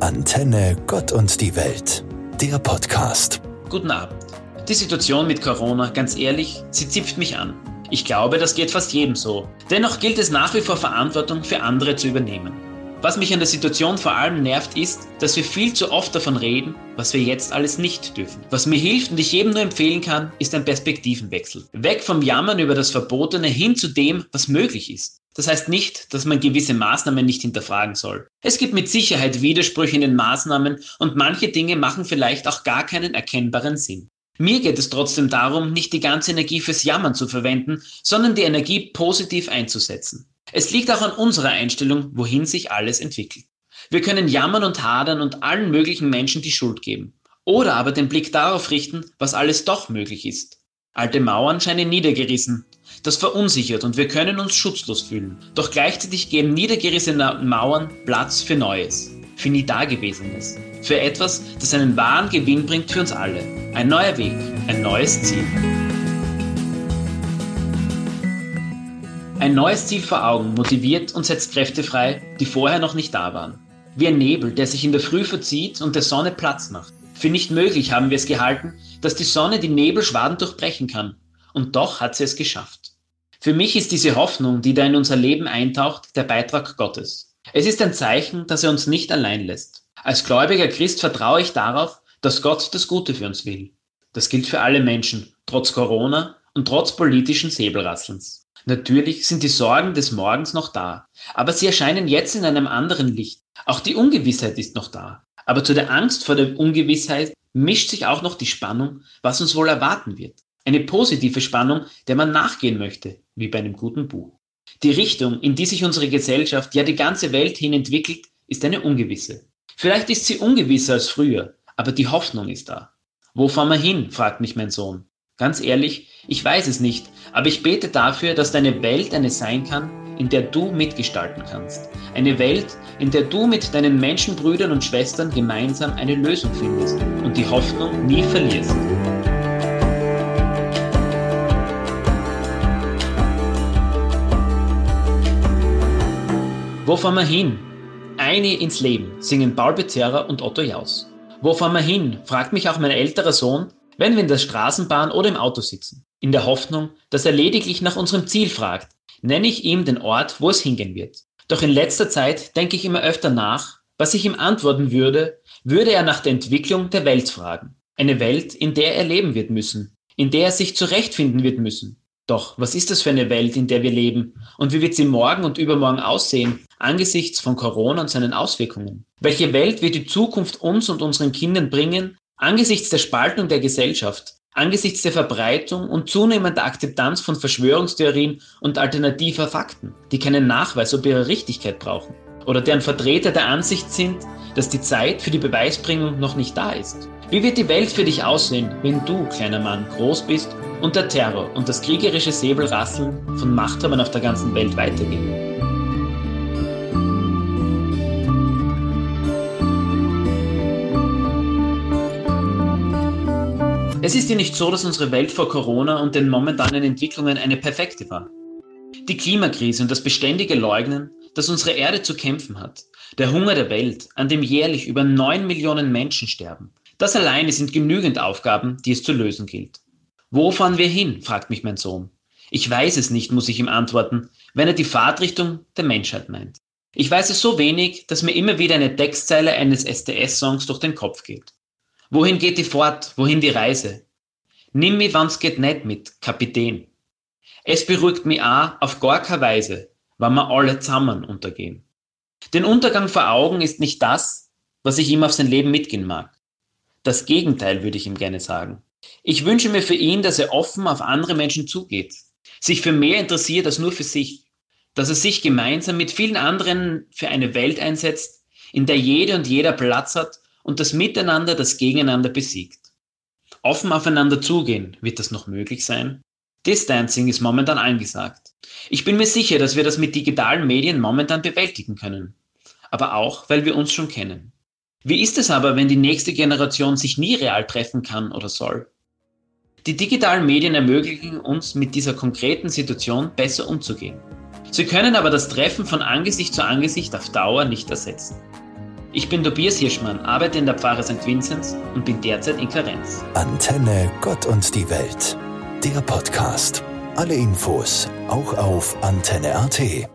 Antenne Gott und die Welt, der Podcast. Guten Abend. Die Situation mit Corona, ganz ehrlich, sie zipft mich an. Ich glaube, das geht fast jedem so. Dennoch gilt es nach wie vor Verantwortung für andere zu übernehmen. Was mich an der Situation vor allem nervt, ist, dass wir viel zu oft davon reden, was wir jetzt alles nicht dürfen. Was mir hilft und ich jedem nur empfehlen kann, ist ein Perspektivenwechsel. Weg vom Jammern über das Verbotene hin zu dem, was möglich ist. Das heißt nicht, dass man gewisse Maßnahmen nicht hinterfragen soll. Es gibt mit Sicherheit Widersprüche in den Maßnahmen und manche Dinge machen vielleicht auch gar keinen erkennbaren Sinn. Mir geht es trotzdem darum, nicht die ganze Energie fürs Jammern zu verwenden, sondern die Energie positiv einzusetzen. Es liegt auch an unserer Einstellung, wohin sich alles entwickelt. Wir können jammern und hadern und allen möglichen Menschen die Schuld geben. Oder aber den Blick darauf richten, was alles doch möglich ist. Alte Mauern scheinen niedergerissen. Das verunsichert und wir können uns schutzlos fühlen. Doch gleichzeitig geben niedergerissene Mauern Platz für Neues, für nie Dagewesenes, für etwas, das einen wahren Gewinn bringt für uns alle. Ein neuer Weg, ein neues Ziel. Ein neues Ziel vor Augen motiviert und setzt Kräfte frei, die vorher noch nicht da waren. Wie ein Nebel, der sich in der Früh verzieht und der Sonne Platz macht. Für nicht möglich haben wir es gehalten, dass die Sonne die Nebelschwaden durchbrechen kann. Und doch hat sie es geschafft. Für mich ist diese Hoffnung, die da in unser Leben eintaucht, der Beitrag Gottes. Es ist ein Zeichen, dass er uns nicht allein lässt. Als gläubiger Christ vertraue ich darauf, dass Gott das Gute für uns will. Das gilt für alle Menschen, trotz Corona und trotz politischen Säbelrasselns. Natürlich sind die Sorgen des Morgens noch da, aber sie erscheinen jetzt in einem anderen Licht. Auch die Ungewissheit ist noch da. Aber zu der Angst vor der Ungewissheit mischt sich auch noch die Spannung, was uns wohl erwarten wird. Eine positive Spannung, der man nachgehen möchte, wie bei einem guten Buch. Die Richtung, in die sich unsere Gesellschaft, ja die ganze Welt hin entwickelt, ist eine ungewisse. Vielleicht ist sie ungewisser als früher, aber die Hoffnung ist da. Wo fahren wir hin? fragt mich mein Sohn. Ganz ehrlich, ich weiß es nicht, aber ich bete dafür, dass deine Welt eine sein kann, in der du mitgestalten kannst. Eine Welt, in der du mit deinen Menschenbrüdern und Schwestern gemeinsam eine Lösung findest und die Hoffnung nie verlierst. Wo fahren wir hin? Eine ins Leben, singen Paul Becerra und Otto Jaus. Wo fahren wir hin? fragt mich auch mein älterer Sohn, wenn wir in der Straßenbahn oder im Auto sitzen. In der Hoffnung, dass er lediglich nach unserem Ziel fragt, nenne ich ihm den Ort, wo es hingehen wird. Doch in letzter Zeit denke ich immer öfter nach, was ich ihm antworten würde, würde er nach der Entwicklung der Welt fragen. Eine Welt, in der er leben wird müssen, in der er sich zurechtfinden wird müssen. Doch was ist das für eine Welt, in der wir leben? Und wie wird sie morgen und übermorgen aussehen, angesichts von Corona und seinen Auswirkungen? Welche Welt wird die Zukunft uns und unseren Kindern bringen, Angesichts der Spaltung der Gesellschaft, angesichts der Verbreitung und zunehmender Akzeptanz von Verschwörungstheorien und alternativer Fakten, die keinen Nachweis ob ihrer Richtigkeit brauchen, oder deren Vertreter der Ansicht sind, dass die Zeit für die Beweisbringung noch nicht da ist. Wie wird die Welt für dich aussehen, wenn du, kleiner Mann, groß bist und der Terror und das kriegerische Säbelrasseln von Machthabern auf der ganzen Welt weitergehen? Es ist ja nicht so, dass unsere Welt vor Corona und den momentanen Entwicklungen eine perfekte war. Die Klimakrise und das beständige Leugnen, das unsere Erde zu kämpfen hat, der Hunger der Welt, an dem jährlich über neun Millionen Menschen sterben, das alleine sind genügend Aufgaben, die es zu lösen gilt. Wo fahren wir hin? fragt mich mein Sohn. Ich weiß es nicht, muss ich ihm antworten, wenn er die Fahrtrichtung der Menschheit meint. Ich weiß es so wenig, dass mir immer wieder eine Textzeile eines STS-Songs durch den Kopf geht. Wohin geht die fort? Wohin die Reise? Nimm mi, wann's geht net mit, Kapitän. Es beruhigt mi auch auf gar keine Weise, wann wir alle zusammen untergehen. Den Untergang vor Augen ist nicht das, was ich ihm auf sein Leben mitgehen mag. Das Gegenteil würde ich ihm gerne sagen. Ich wünsche mir für ihn, dass er offen auf andere Menschen zugeht, sich für mehr interessiert als nur für sich, dass er sich gemeinsam mit vielen anderen für eine Welt einsetzt, in der jede und jeder Platz hat und das Miteinander das Gegeneinander besiegt. Offen aufeinander zugehen, wird das noch möglich sein? Distancing ist momentan angesagt. Ich bin mir sicher, dass wir das mit digitalen Medien momentan bewältigen können. Aber auch, weil wir uns schon kennen. Wie ist es aber, wenn die nächste Generation sich nie real treffen kann oder soll? Die digitalen Medien ermöglichen uns mit dieser konkreten Situation besser umzugehen. Sie können aber das Treffen von Angesicht zu Angesicht auf Dauer nicht ersetzen. Ich bin Tobias Hirschmann, arbeite in der Pfarre St. Vinzenz und bin derzeit in Karenz. Antenne Gott und die Welt, der Podcast. Alle Infos auch auf antenne.at.